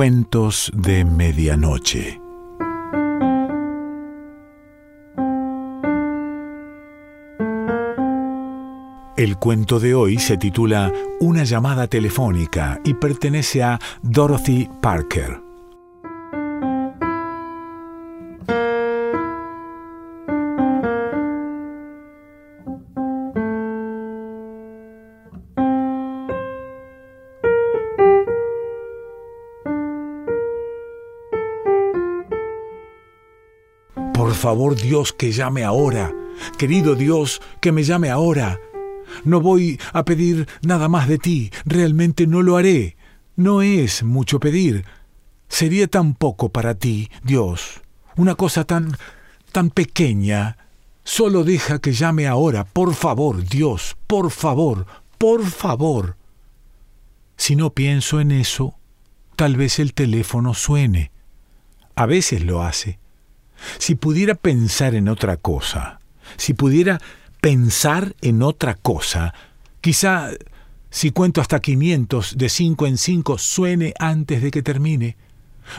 Cuentos de Medianoche. El cuento de hoy se titula Una llamada telefónica y pertenece a Dorothy Parker. Por favor, Dios, que llame ahora. Querido Dios, que me llame ahora. No voy a pedir nada más de ti, realmente no lo haré. No es mucho pedir. Sería tan poco para ti, Dios. Una cosa tan tan pequeña. Solo deja que llame ahora, por favor, Dios, por favor, por favor. Si no pienso en eso, tal vez el teléfono suene. A veces lo hace. Si pudiera pensar en otra cosa, si pudiera pensar en otra cosa, quizá si cuento hasta 500 de 5 en 5 suene antes de que termine.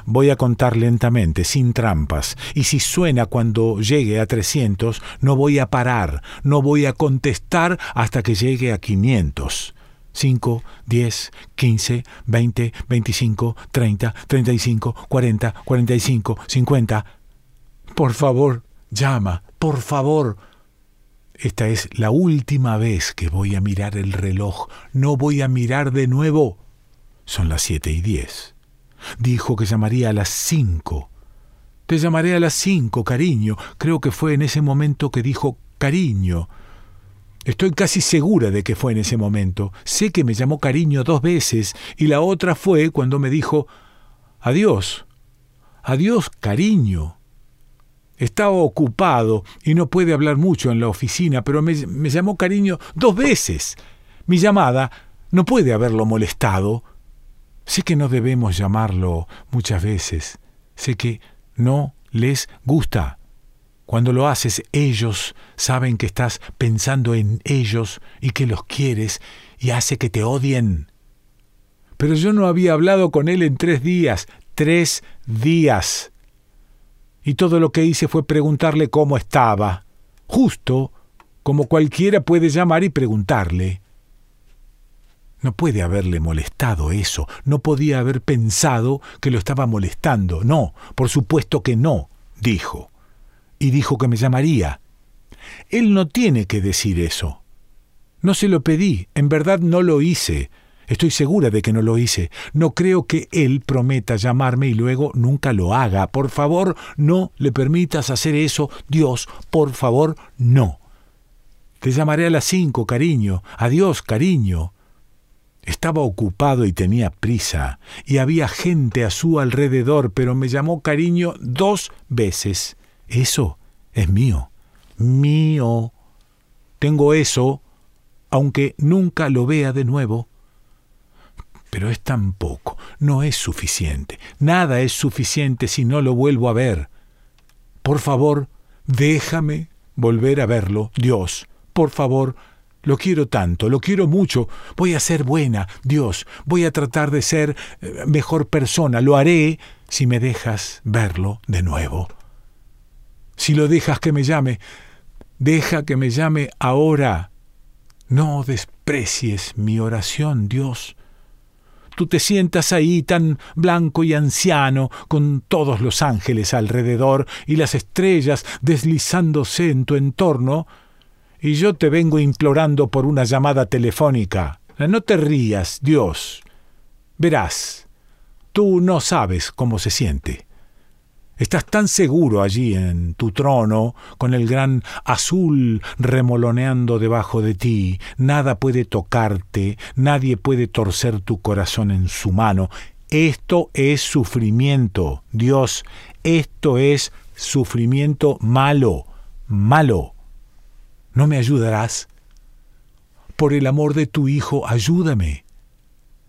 Voy a contar lentamente, sin trampas, y si suena cuando llegue a 300, no voy a parar, no voy a contestar hasta que llegue a 500. 5, 10, 15, 20, 25, 30, 35, 40, 45, 50. Por favor, llama, por favor. Esta es la última vez que voy a mirar el reloj. No voy a mirar de nuevo. Son las siete y diez. Dijo que llamaría a las cinco. Te llamaré a las cinco, cariño. Creo que fue en ese momento que dijo cariño. Estoy casi segura de que fue en ese momento. Sé que me llamó cariño dos veces y la otra fue cuando me dijo adiós. Adiós, cariño. Estaba ocupado y no puede hablar mucho en la oficina, pero me, me, llamó cariño dos veces. Mi llamada no puede haberlo molestado. Sé que no debemos llamarlo muchas veces. Sé que no les gusta. Cuando lo haces, ellos saben que estás pensando en ellos y que los quieres y hace que te odien. Pero yo no había hablado con él en tres días. Tres días y todo lo que hice fue preguntarle cómo estaba, justo como cualquiera puede llamar y preguntarle. No puede haberle molestado eso, no podía haber pensado que lo estaba molestando, no, por supuesto que no, dijo, y dijo que me llamaría. Él no tiene que decir eso. No se lo pedí, en verdad no lo hice, Estoy segura de que no lo hice. No creo que él prometa llamarme y luego nunca lo haga. Por favor, no le permitas hacer eso. Dios, por favor, no. Te llamaré a las cinco, cariño. Adiós, cariño. Estaba ocupado y tenía prisa, y había gente a su alrededor, pero me llamó cariño dos veces. Eso es mío. Mío. Tengo eso, aunque nunca lo vea de nuevo. Pero es tan poco, no es suficiente. Nada es suficiente si no lo vuelvo a ver. Por favor, déjame volver a verlo, Dios. Por favor, lo quiero tanto, lo quiero mucho. Voy a ser buena, Dios. Voy a tratar de ser eh, mejor persona. Lo haré si me dejas verlo de nuevo. Si lo dejas que me llame, deja que me llame ahora. No desprecies mi oración, Dios tú te sientas ahí tan blanco y anciano, con todos los ángeles alrededor y las estrellas deslizándose en tu entorno, y yo te vengo implorando por una llamada telefónica. No te rías, Dios. Verás, tú no sabes cómo se siente. Estás tan seguro allí en tu trono, con el gran azul remoloneando debajo de ti, nada puede tocarte, nadie puede torcer tu corazón en su mano. Esto es sufrimiento, Dios, esto es sufrimiento malo, malo. ¿No me ayudarás? Por el amor de tu Hijo, ayúdame.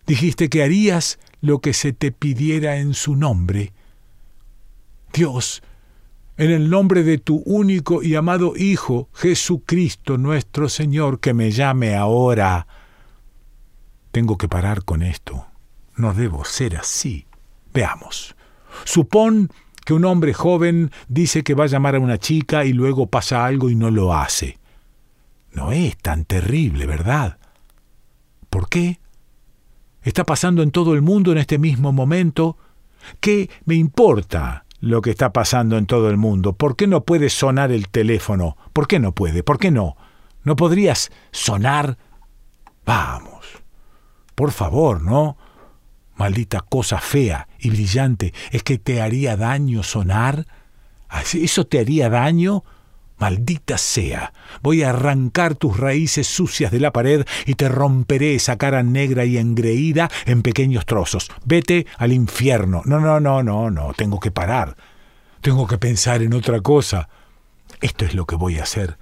Dijiste que harías lo que se te pidiera en su nombre Dios, en el nombre de tu único y amado Hijo, Jesucristo nuestro Señor, que me llame ahora. Tengo que parar con esto. No debo ser así. Veamos. Supón que un hombre joven dice que va a llamar a una chica y luego pasa algo y no lo hace. No es tan terrible, ¿verdad? ¿Por qué? ¿Está pasando en todo el mundo en este mismo momento? ¿Qué me importa lo que está pasando en todo el mundo? ¿Por qué no puede sonar el teléfono? ¿Por qué no puede? ¿Por qué no? ¿No podrías sonar? Vamos. Por favor, ¿no? Maldita cosa fea y brillante, ¿es que te haría daño sonar? ¿Eso te haría daño? Maldita sea, voy a arrancar tus raíces sucias de la pared y te romperé esa cara negra y engreída en pequeños trozos. Vete al infierno. No, no, no, no, no, tengo que parar. Tengo que pensar en otra cosa. Esto es lo que voy a hacer.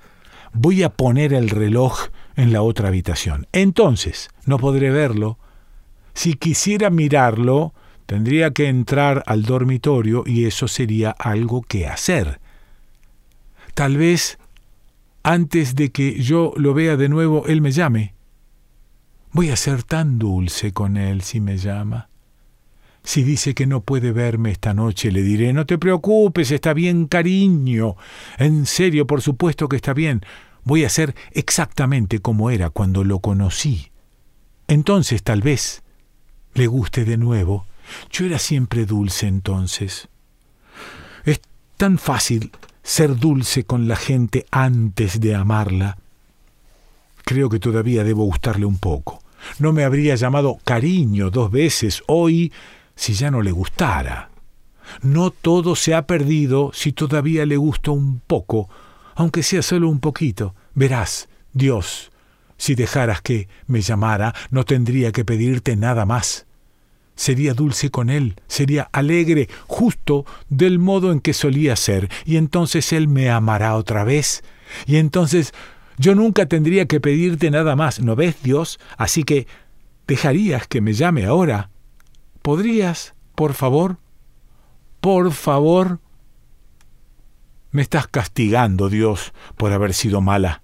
Voy a poner el reloj en la otra habitación. Entonces, no podré verlo. Si quisiera mirarlo, tendría que entrar al dormitorio y eso sería algo que hacer. Tal vez antes de que yo lo vea de nuevo, él me llame. Voy a ser tan dulce con él si me llama. Si dice que no puede verme esta noche, le diré, no te preocupes, está bien, cariño. En serio, por supuesto que está bien. Voy a ser exactamente como era cuando lo conocí. Entonces, tal vez, le guste de nuevo. Yo era siempre dulce entonces. Es tan fácil ser dulce con la gente antes de amarla. Creo que todavía debo gustarle un poco. No me habría llamado cariño dos veces hoy si ya no le gustara. No todo se ha perdido si todavía le gusto un poco, aunque sea solo un poquito. Verás, Dios, si dejaras que me llamara, no tendría que pedirte nada más sería dulce con él, sería alegre, justo del modo en que solía ser, y entonces él me amará otra vez, y entonces yo nunca tendría que pedirte nada más, ¿no ves, Dios? Así que, ¿dejarías que me llame ahora? ¿Podrías, por favor? Por favor. Me estás castigando, Dios, por haber sido mala.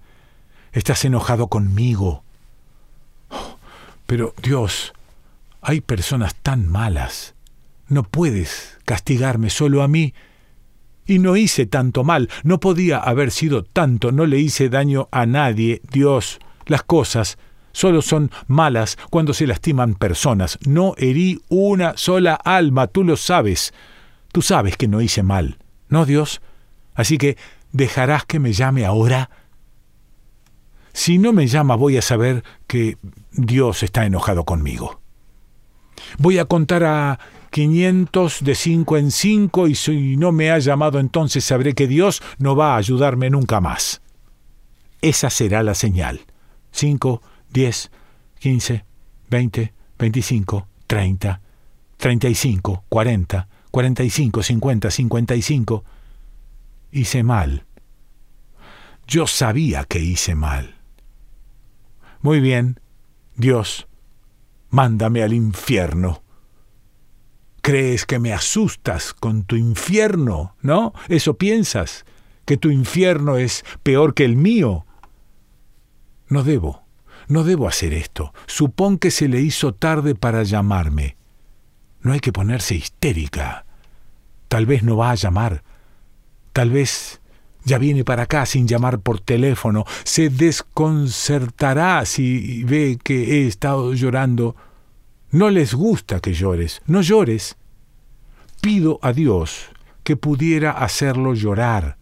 Estás enojado conmigo. Pero, Dios, hay personas tan malas. No puedes castigarme solo a mí. Y no hice tanto mal, no podía haber sido tanto, no le hice daño a nadie, Dios. Las cosas solo son malas cuando se lastiman personas. No herí una sola alma, tú lo sabes. Tú sabes que no hice mal, ¿no, Dios? Así que, ¿dejarás que me llame ahora? Si no me llama voy a saber que Dios está enojado conmigo. Voy a contar a 500 de 5 en 5 y si no me ha llamado entonces sabré que Dios no va a ayudarme nunca más. Esa será la señal. 5, 10, 15, 20, 25, 30, 35, 40, 45, 50, 55. Hice mal. Yo sabía que hice mal. Muy bien, Dios, mándame al infierno. Crees que me asustas con tu infierno, ¿no? Eso piensas, que tu infierno es peor que el mío. No debo, no debo hacer esto. Supón que se le hizo tarde para llamarme. No hay que ponerse histérica. Tal vez no va a llamar. Tal vez ya viene para acá sin llamar por teléfono, se desconcertará si ve que he estado llorando. No les gusta que llores, no llores. Pido a Dios que pudiera hacerlo llorar.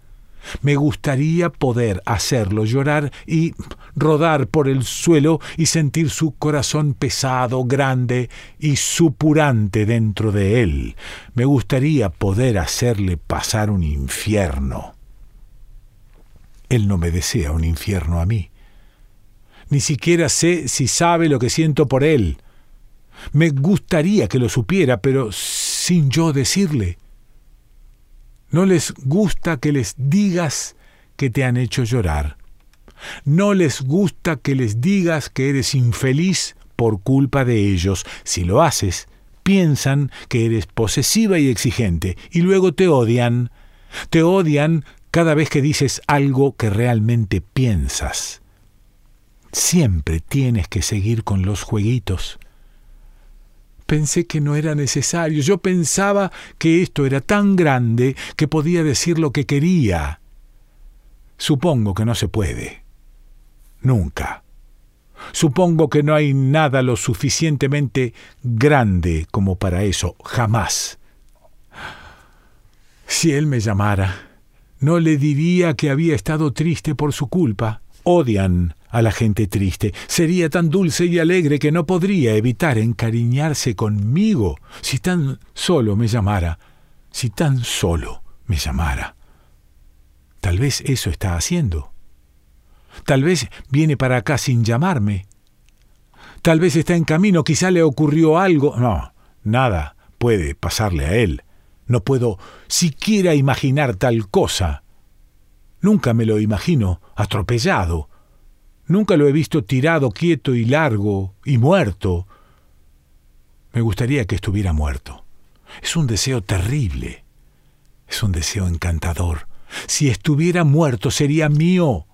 Me gustaría poder hacerlo llorar y rodar por el suelo y sentir su corazón pesado, grande y supurante dentro de él. Me gustaría poder hacerle pasar un infierno. Él no me desea un infierno a mí. Ni siquiera sé si sabe lo que siento por él. Me gustaría que lo supiera, pero sin yo decirle. No les gusta que les digas que te han hecho llorar. No les gusta que les digas que eres infeliz por culpa de ellos. Si lo haces, piensan que eres posesiva y exigente y luego te odian. Te odian cada vez que dices algo que realmente piensas. Siempre tienes que seguir con los jueguitos. Pensé que no era necesario. Yo pensaba que esto era tan grande que podía decir lo que quería. Supongo que no se puede. Nunca. Supongo que no hay nada lo suficientemente grande como para eso. Jamás. Si él me llamara, no le diría que había estado triste por su culpa. Odian a la gente triste. Sería tan dulce y alegre que no podría evitar encariñarse conmigo si tan solo me llamara, si tan solo me llamara. Tal vez eso está haciendo. Tal vez viene para acá sin llamarme. Tal vez está en camino, quizá le ocurrió algo. No, nada puede pasarle a él. No puedo siquiera imaginar tal cosa. Nunca me lo imagino atropellado, Nunca lo he visto tirado, quieto y largo, y muerto. Me gustaría que estuviera muerto. Es un deseo terrible. Es un deseo encantador. Si estuviera muerto sería mío.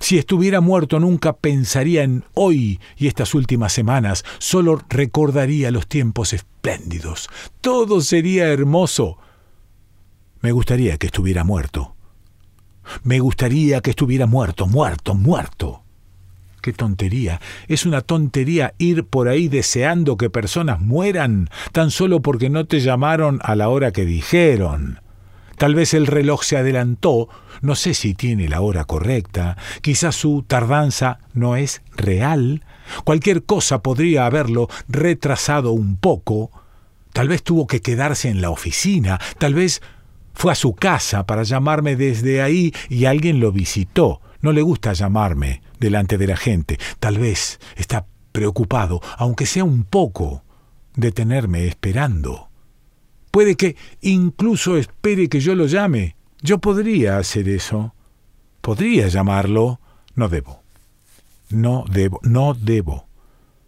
Si estuviera muerto nunca pensaría en hoy y estas últimas semanas, solo recordaría los tiempos espléndidos. Todo sería hermoso. Me gustaría que estuviera muerto. Me gustaría que estuviera muerto, muerto, muerto. Qué tontería. Es una tontería ir por ahí deseando que personas mueran tan solo porque no te llamaron a la hora que dijeron. Tal vez el reloj se adelantó, no sé si tiene la hora correcta, quizás su tardanza no es real, cualquier cosa podría haberlo retrasado un poco, tal vez tuvo que quedarse en la oficina, tal vez fue a su casa para llamarme desde ahí y alguien lo visitó. No le gusta llamarme delante de la gente. Tal vez está preocupado, aunque sea un poco, de tenerme esperando. Puede que incluso espere que yo lo llame. Yo podría hacer eso. Podría llamarlo. No debo. No debo. No debo.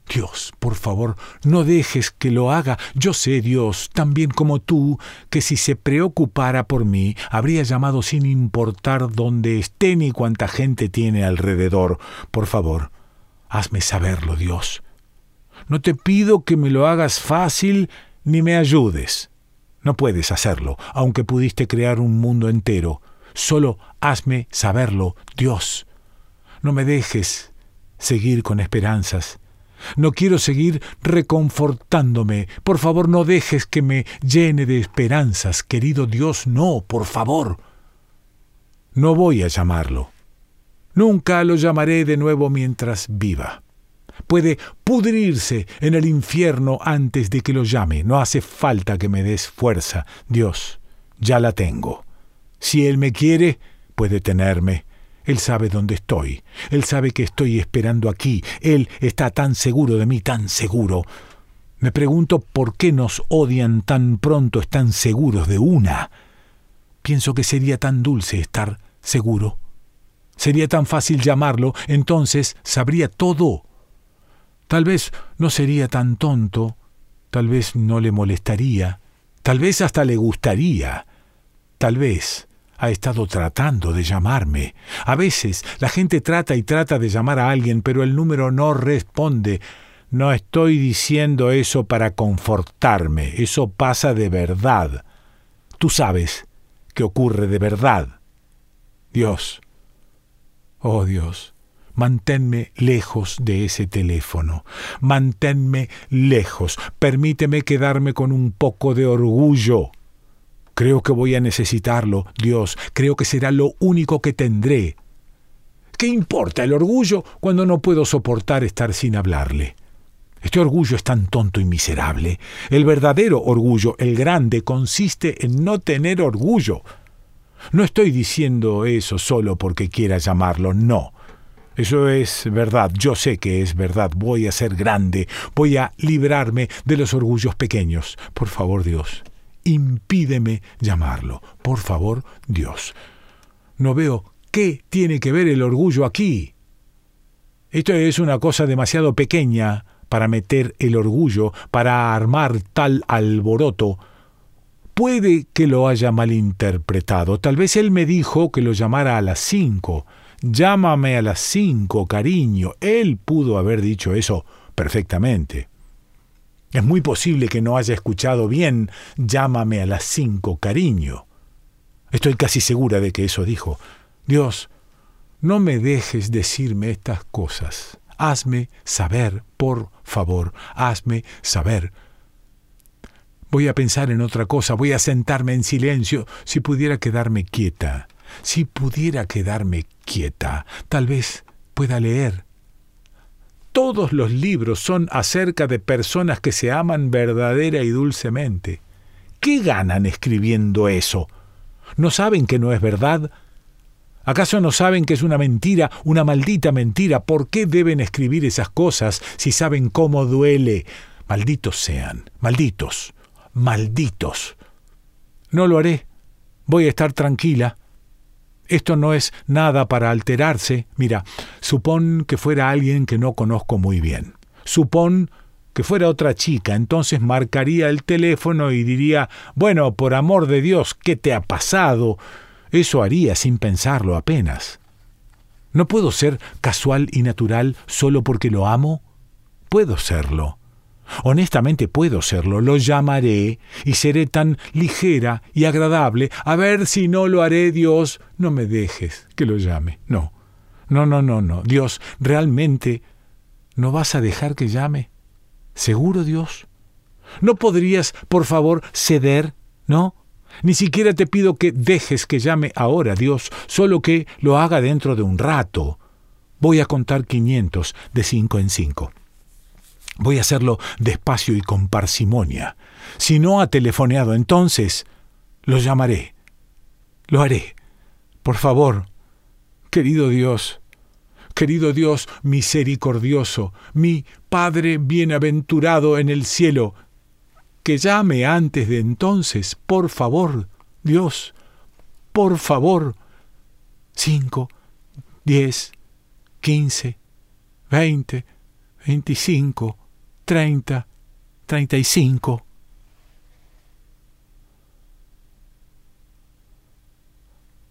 Dios, por favor, no dejes que lo haga. Yo sé, Dios, tan bien como tú, que si se preocupara por mí, habría llamado sin importar dónde esté ni cuánta gente tiene alrededor. Por favor, hazme saberlo, Dios. No te pido que me lo hagas fácil ni me ayudes. No puedes hacerlo, aunque pudiste crear un mundo entero. Solo hazme saberlo, Dios. No me dejes seguir con esperanzas no quiero seguir reconfortándome. Por favor, no dejes que me llene de esperanzas, querido Dios, no, por favor. No voy a llamarlo. Nunca lo llamaré de nuevo mientras viva. Puede pudrirse en el infierno antes de que lo llame. No hace falta que me des fuerza. Dios, ya la tengo. Si Él me quiere, puede tenerme. Él sabe dónde estoy. Él sabe que estoy esperando aquí. Él está tan seguro de mí, tan seguro. Me pregunto por qué nos odian tan pronto, están seguros de una. Pienso que sería tan dulce estar seguro. Sería tan fácil llamarlo, entonces sabría todo. Tal vez no sería tan tonto, tal vez no le molestaría, tal vez hasta le gustaría, tal vez ha estado tratando de llamarme. A veces la gente trata y trata de llamar a alguien, pero el número no responde. No estoy diciendo eso para confortarme, eso pasa de verdad. Tú sabes que ocurre de verdad. Dios, oh Dios, manténme lejos de ese teléfono, manténme lejos, permíteme quedarme con un poco de orgullo Creo que voy a necesitarlo, Dios, creo que será lo único que tendré. ¿Qué importa el orgullo cuando no puedo soportar estar sin hablarle? Este orgullo es tan tonto y miserable. El verdadero orgullo, el grande, consiste en no tener orgullo. No estoy diciendo eso solo porque quiera llamarlo, no. Eso es verdad, yo sé que es verdad, voy a ser grande, voy a librarme de los orgullos pequeños. Por favor, Dios, impídeme llamarlo. Por favor, Dios. No veo qué tiene que ver el orgullo aquí. Esto es una cosa demasiado pequeña para meter el orgullo, para armar tal alboroto. Puede que lo haya malinterpretado. Tal vez él me dijo que lo llamara a las cinco. Llámame a las cinco, cariño. Él pudo haber dicho eso perfectamente. Es muy posible que no haya escuchado bien Llámame a las cinco, cariño. Estoy casi segura de que eso dijo. Dios, no me dejes decirme estas cosas. Hazme saber, por favor, hazme saber. Voy a pensar en otra cosa, voy a sentarme en silencio, si pudiera quedarme quieta, si pudiera quedarme quieta, tal vez pueda leer. Todos los libros son acerca de personas que se aman verdadera y dulcemente. ¿Qué ganan escribiendo eso? ¿No saben que no es verdad? ¿Acaso no saben que es una mentira, una maldita mentira? ¿Por qué deben escribir esas cosas si saben cómo duele? Malditos sean, malditos, malditos. No lo haré. Voy a estar tranquila. Esto no es nada para alterarse. Mira, supón que fuera alguien que no conozco muy bien. Supón que fuera otra chica, entonces marcaría el teléfono y diría, bueno, por amor de Dios, ¿qué te ha pasado? Eso haría sin pensarlo apenas. ¿No puedo ser casual y natural solo porque lo amo? Puedo serlo. Honestamente puedo serlo, lo llamaré y seré tan ligera y agradable. A ver si no lo haré, Dios. No me dejes que lo llame. No. No, no, no, no. Dios, ¿realmente no vas a dejar que llame? ¿Seguro, Dios? ¿No podrías, por favor, ceder? ¿No? Ni siquiera te pido que dejes que llame ahora, Dios, solo que lo haga dentro de un rato. Voy a contar quinientos de cinco en cinco. Voy a hacerlo despacio y con parsimonia. Si no ha telefoneado entonces, lo llamaré. Lo haré. Por favor, querido Dios, querido Dios misericordioso, mi Padre bienaventurado en el cielo, que llame antes de entonces, por favor, Dios, por favor. Cinco, diez, quince, veinte, veinticinco, treinta, treinta y cinco.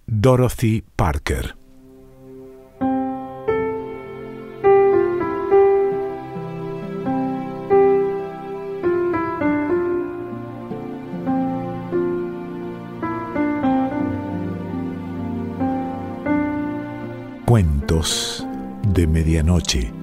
Dorothy Parker Cuentos de Medianoche.